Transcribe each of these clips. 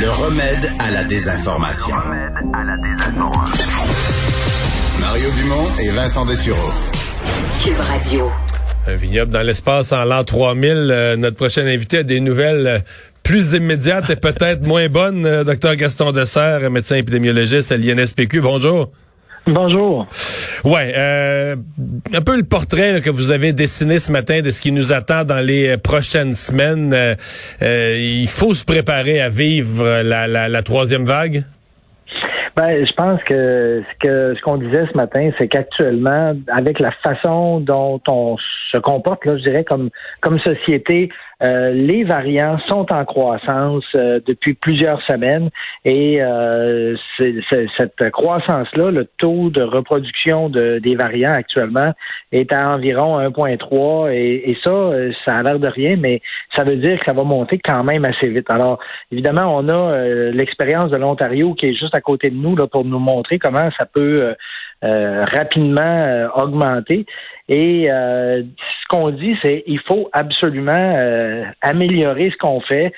Le remède à la désinformation. Mario Dumont et Vincent Dessureau. Cube Radio. Un vignoble dans l'espace en l'an 3000. Euh, notre prochain invité a des nouvelles euh, plus immédiates et peut-être moins bonnes. Euh, docteur Gaston Dessert, médecin épidémiologiste à l'INSPQ. Bonjour. Bonjour. Ouais, euh, un peu le portrait là, que vous avez dessiné ce matin de ce qui nous attend dans les prochaines semaines. Euh, euh, il faut se préparer à vivre la, la, la troisième vague? Ben, je pense que ce que ce qu'on disait ce matin, c'est qu'actuellement, avec la façon dont on se comporte, là, je dirais comme comme société, euh, les variants sont en croissance euh, depuis plusieurs semaines et euh, cette croissance-là, le taux de reproduction de, des variants actuellement est à environ 1,3 et, et ça, ça a l'air de rien, mais ça veut dire que ça va monter quand même assez vite. Alors, évidemment, on a l'expérience de l'Ontario qui est juste à côté de nous là, pour nous montrer comment ça peut euh, rapidement euh, augmenter. Et euh, ce qu'on dit, c'est il faut absolument améliorer ce qu'on fait,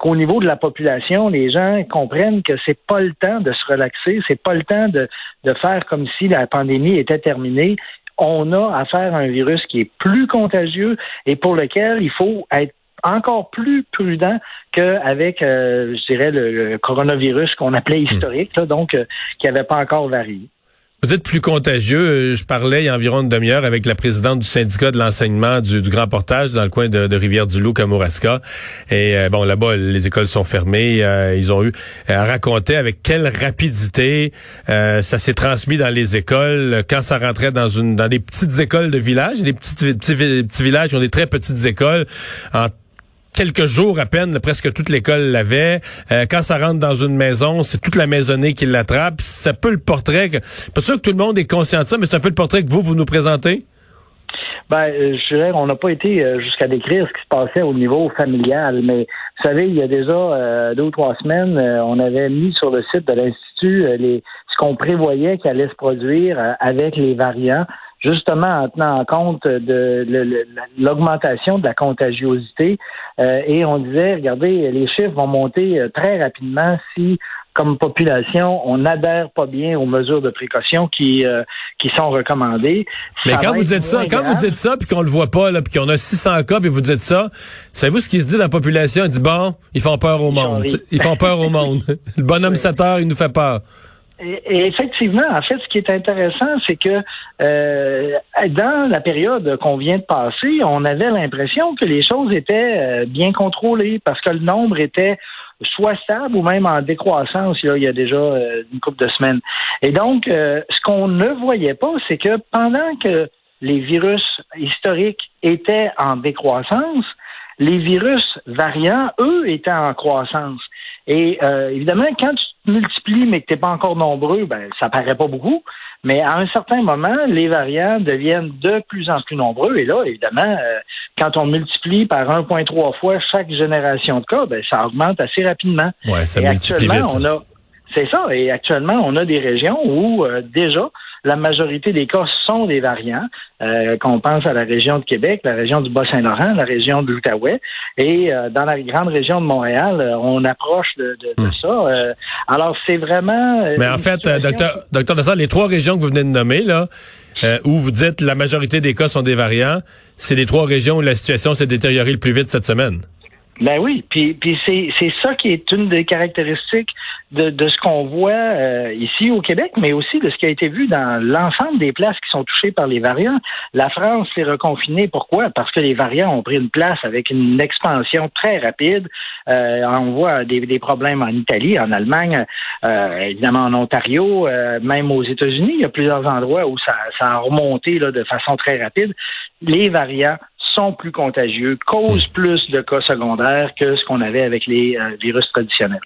qu'au niveau de la population, les gens comprennent que c'est pas le temps de se relaxer, c'est pas le temps de, de faire comme si la pandémie était terminée. On a affaire à un virus qui est plus contagieux et pour lequel il faut être encore plus prudent qu'avec, je dirais, le, coronavirus qu'on appelait hmm. historique, donc qui n'avait pas encore varié. Vous êtes plus contagieux. Euh, je parlais il y a environ une demi-heure avec la présidente du syndicat de l'enseignement du, Grand Portage dans le coin de, Rivière-du-Loup, Kamouraska. Et euh, bon, là-bas, les écoles sont fermées. Euh, ils ont eu à raconter avec quelle rapidité ça s'est transmis dans les écoles quand ça rentrait dans une dans des petites écoles de village. Les petits, petits, petits villages ont des très petites écoles. Quelques jours à peine, presque toute l'école l'avait. Euh, quand ça rentre dans une maison, c'est toute la maisonnée qui l'attrape. C'est un peu le portrait. Que, pas sûr que tout le monde est conscient de ça, mais c'est un peu le portrait que vous, vous nous présentez? Ben, euh, je dirais, on n'a pas été euh, jusqu'à décrire ce qui se passait au niveau familial, mais vous savez, il y a déjà deux ou trois semaines, on avait mis sur le site de l'Institut les, ce qu'on prévoyait qui allait se produire avec les variants justement en tenant en compte de l'augmentation de la contagiosité. Euh, et on disait, regardez, les chiffres vont monter euh, très rapidement si comme population, on n'adhère pas bien aux mesures de précaution qui euh, qui sont recommandées. Mais quand vous dites ça, quand vous dites ça, puis qu'on le voit pas, là, puis qu'on a 600 cas, puis vous dites ça, savez-vous ce qui se dit dans la population? On dit, bon, ils font peur au monde. Ils font peur au monde. Le bonhomme 7 heures, il nous fait peur. Et, effectivement, en fait, ce qui est intéressant, c'est que euh, dans la période qu'on vient de passer, on avait l'impression que les choses étaient euh, bien contrôlées parce que le nombre était soit stable ou même en décroissance il y a déjà euh, une couple de semaines. Et donc, ce qu'on ne voyait pas, c'est que pendant que les virus historiques étaient en décroissance, les virus variants, eux, étaient en croissance. Et évidemment, quand tu multiplies mais que tu n'es pas encore nombreux, ben, ça paraît pas beaucoup. Mais à un certain moment, les variants deviennent de plus en plus nombreux. Et là, évidemment, euh, quand on multiplie par 1,3 fois chaque génération de cas, ben, ça augmente assez rapidement. Ouais, ça et actuellement, on a c'est ça. Et actuellement, on a des régions où euh, déjà la majorité des cas sont des variants. Euh, qu'on pense à la région de Québec, la région du Bas-Saint-Laurent, la région de l'Outaouais. Et euh, dans la grande région de Montréal, euh, on approche de, hmm. ça. alors, c'est vraiment... Mais en fait, docteur, docteur les trois régions que vous venez de nommer, là, où vous dites la majorité des cas sont des variants, c'est les trois régions où la situation s'est détériorée le plus vite cette semaine. Ben oui, puis, c'est, ça qui est une des caractéristiques de, de ce qu'on voit euh, ici au Québec, mais aussi de ce qui a été vu dans l'ensemble des places qui sont touchées par les variants. La France s'est reconfinée. Pourquoi? Parce que les variants ont pris une place avec une expansion très rapide. Euh, on voit des, des, problèmes en Italie, en Allemagne, euh, évidemment en Ontario, même aux États-Unis. Il y a plusieurs endroits où ça, ça a remonté là, de façon très rapide. Les variants sont plus contagieux, causent plus de cas secondaires que ce qu'on avait avec les euh, virus traditionnels.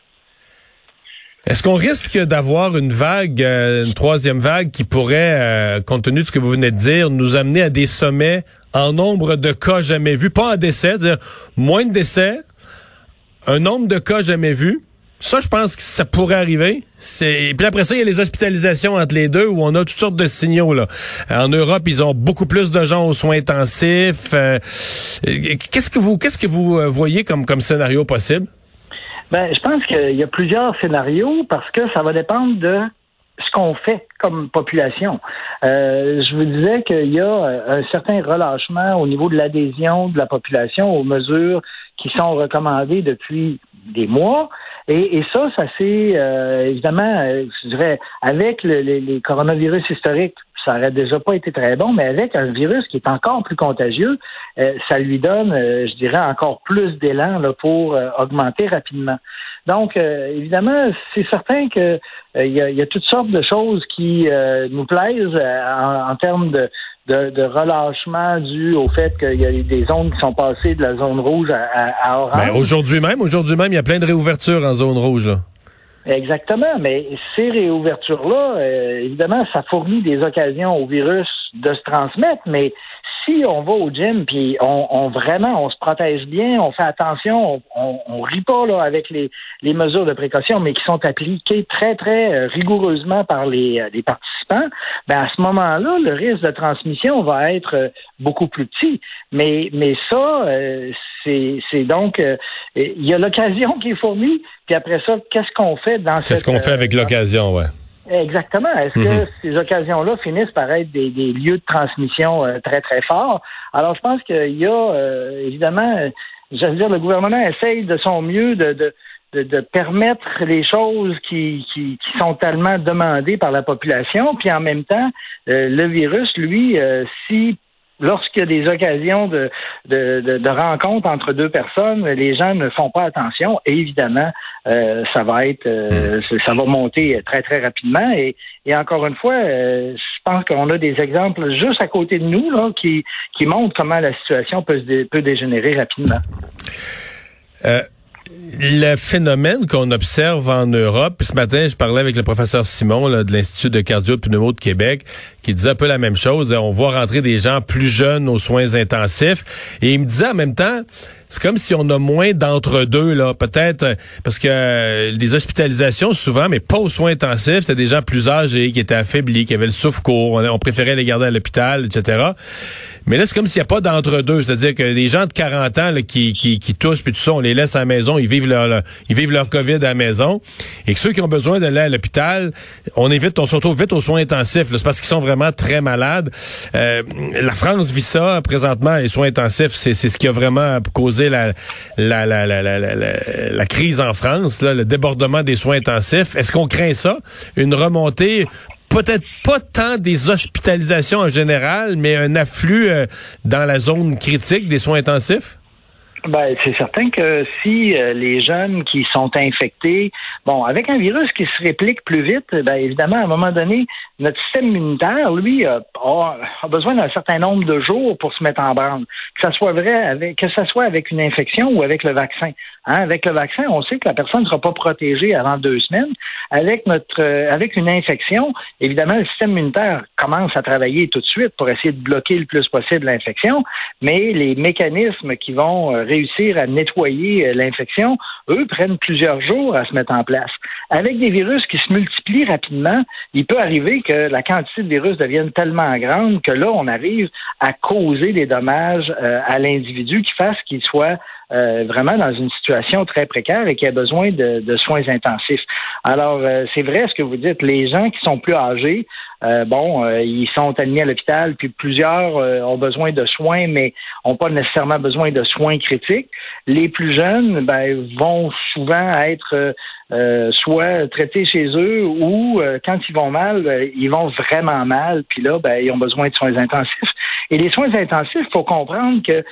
Est-ce qu'on risque d'avoir une vague, euh, une troisième vague qui pourrait, euh, compte tenu de ce que vous venez de dire, nous amener à des sommets en nombre de cas jamais vus, pas en décès, c'est-à-dire moins de décès, un nombre de cas jamais vus, ça, je pense que ça pourrait arriver. C'est puis après ça, il y a les hospitalisations entre les deux où on a toutes sortes de signaux là. En Europe, ils ont beaucoup plus de gens aux soins intensifs. Euh, qu'est-ce que vous qu'est-ce que vous euh, voyez comme comme scénario possible? Ben, je pense qu'il y a plusieurs scénarios parce que ça va dépendre de ce qu'on fait comme population. Euh, je vous disais qu'il y a un certain relâchement au niveau de l'adhésion de la population aux mesures qui sont recommandées depuis des mois. Et, ça, ça s'est euh, évidemment, euh, je dirais, avec les coronavirus historiques, ça aurait déjà pas été très bon, mais avec un virus qui est encore plus contagieux, euh, ça lui donne, je dirais, encore plus d'élan pour augmenter rapidement. Donc, évidemment, c'est certain que il y, a, toutes sortes de choses qui nous plaisent en, termes de, de, relâchement dû au fait qu'il y a des zones qui sont passées de la zone rouge à, orange. Ben, aujourd'hui même, aujourd'hui même, il y a plein de réouvertures en zone rouge. Là. Exactement, mais ces réouvertures-là, euh, évidemment, ça fournit des occasions au virus de se transmettre, mais si on va au gym puis on, vraiment on se protège bien, on fait attention, on, on, rit pas là avec les, les, mesures de précaution, mais qui sont appliquées très très euh, rigoureusement par les, euh, les participants, ben à ce moment-là, le risque de transmission va être euh, beaucoup plus petit. Mais mais ça, c'est c'est donc il y a l'occasion qui est fournie, puis après ça, qu'est-ce qu'on fait dans Qu'est-ce qu'on fait avec l'occasion, ouais. Exactement. Est-ce que mhm. ces occasions-là finissent par être des, lieux de transmission euh, très, très forts? Alors, je pense qu'il y a, euh, évidemment, euh, j'allais dire, le gouvernement essaye de son mieux de, de, de, permettre les choses qui, qui, qui, sont tellement demandées par la population, puis en même temps, le virus, lui, si lorsqu'il y a des occasions de, de, de, rencontres entre deux personnes, les gens ne font pas attention et évidemment, euh, ça va être euh, mm. ça va monter très, très rapidement. Et, et encore une fois, euh, je pense qu'on a des exemples juste à côté de nous là, qui, qui montrent comment la situation peut, peut dégénérer rapidement le phénomène qu'on observe en Europe, ce matin, je parlais avec le professeur Simon de l'Institut de cardio pneumo de Québec, qui disait un peu la même chose. On voit rentrer des gens plus jeunes aux soins intensifs. Et il me disait en même temps, c'est comme si on a moins d'entre-deux, là, peut-être, parce que euh, les hospitalisations, souvent, mais pas aux soins intensifs, c'était des gens plus âgés, qui étaient affaiblis, qui avaient le souffle court, on, préférait les garder à l'hôpital, etc. Mais là, c'est comme s'il n'y a pas d'entre-deux. C'est-à-dire que les gens de 40 ans qui, qui, qui toussent, puis tout ça, on les laisse à la maison, ils vivent leur, ils vivent leur COVID à la maison. Et que ceux qui ont besoin d'aller à l'hôpital, on évite, on se retrouve vite aux soins intensifs. C'est parce qu'ils sont vraiment très malades. Euh, la France vit ça présentement, les soins intensifs, c'est ce qui a vraiment causé la, la, la, la, la, la crise en France, le débordement des soins intensifs. Est-ce qu'on craint ça? Une remontée peut-être pas tant des hospitalisations en général, mais un afflux euh, dans la zone critique des soins intensifs? Ben, c'est certain que si euh, les jeunes qui sont infectés, bon, avec un virus qui se réplique plus vite, ben évidemment, à un moment donné, notre système immunitaire, lui, a, a besoin d'un certain nombre de jours pour se mettre en branle. Que ça soit vrai avec, que ça soit avec une infection ou avec le vaccin. Hein, avec le vaccin, on sait que la personne ne sera pas protégée avant deux semaines. Avec notre, euh, avec une infection, évidemment, le système immunitaire commence à travailler tout de suite pour essayer de bloquer le plus possible l'infection, mais les mécanismes qui vont euh, réussir à nettoyer euh, l'infection, eux, prennent plusieurs jours à se mettre en place. Avec des virus qui se multiplient rapidement, il peut arriver que la quantité de virus devienne tellement grande que là, on arrive à causer des dommages à l'individu qui fasse qu'il soit euh, vraiment dans une situation très précaire et qui a besoin de, soins intensifs. Alors, euh, c'est vrai ce que vous dites, les gens qui sont plus âgés, euh, bon, ils sont admis à l'hôpital, puis plusieurs ont besoin de soins, mais n'ont pas nécessairement besoin de soins critiques. Les plus jeunes ben, vont souvent être euh, soit traités chez eux ou euh, quand ils vont mal, euh, ils vont vraiment mal, puis là, ben, ils ont besoin de soins intensifs. Et les soins intensifs, faut comprendre que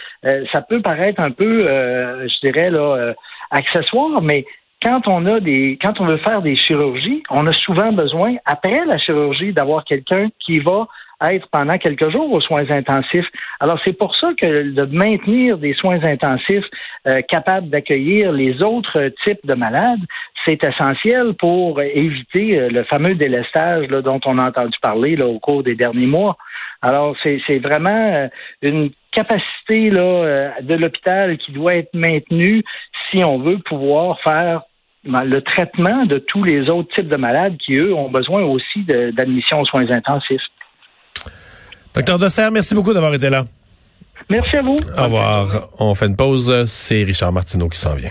ça peut paraître un peu, je dirais, là, accessoire, mais quand on a des, quand on veut faire des chirurgies, on a souvent besoin, après la chirurgie, d'avoir quelqu'un qui va être pendant quelques jours aux soins intensifs. Alors c'est pour ça que de maintenir des soins intensifs euh, capables d'accueillir les autres types de malades, c'est essentiel pour éviter euh, le fameux délestage dont on a entendu parler au cours des derniers mois. Alors c'est vraiment euh, une capacité là, de l'hôpital qui doit être maintenue si on veut pouvoir faire le traitement de tous les autres types de malades qui, eux, ont besoin aussi d'admission aux soins intensifs. Docteur Dessert, merci beaucoup d'avoir été là. Merci à vous. Au revoir. On fait une pause. C'est Richard Martineau qui s'en vient.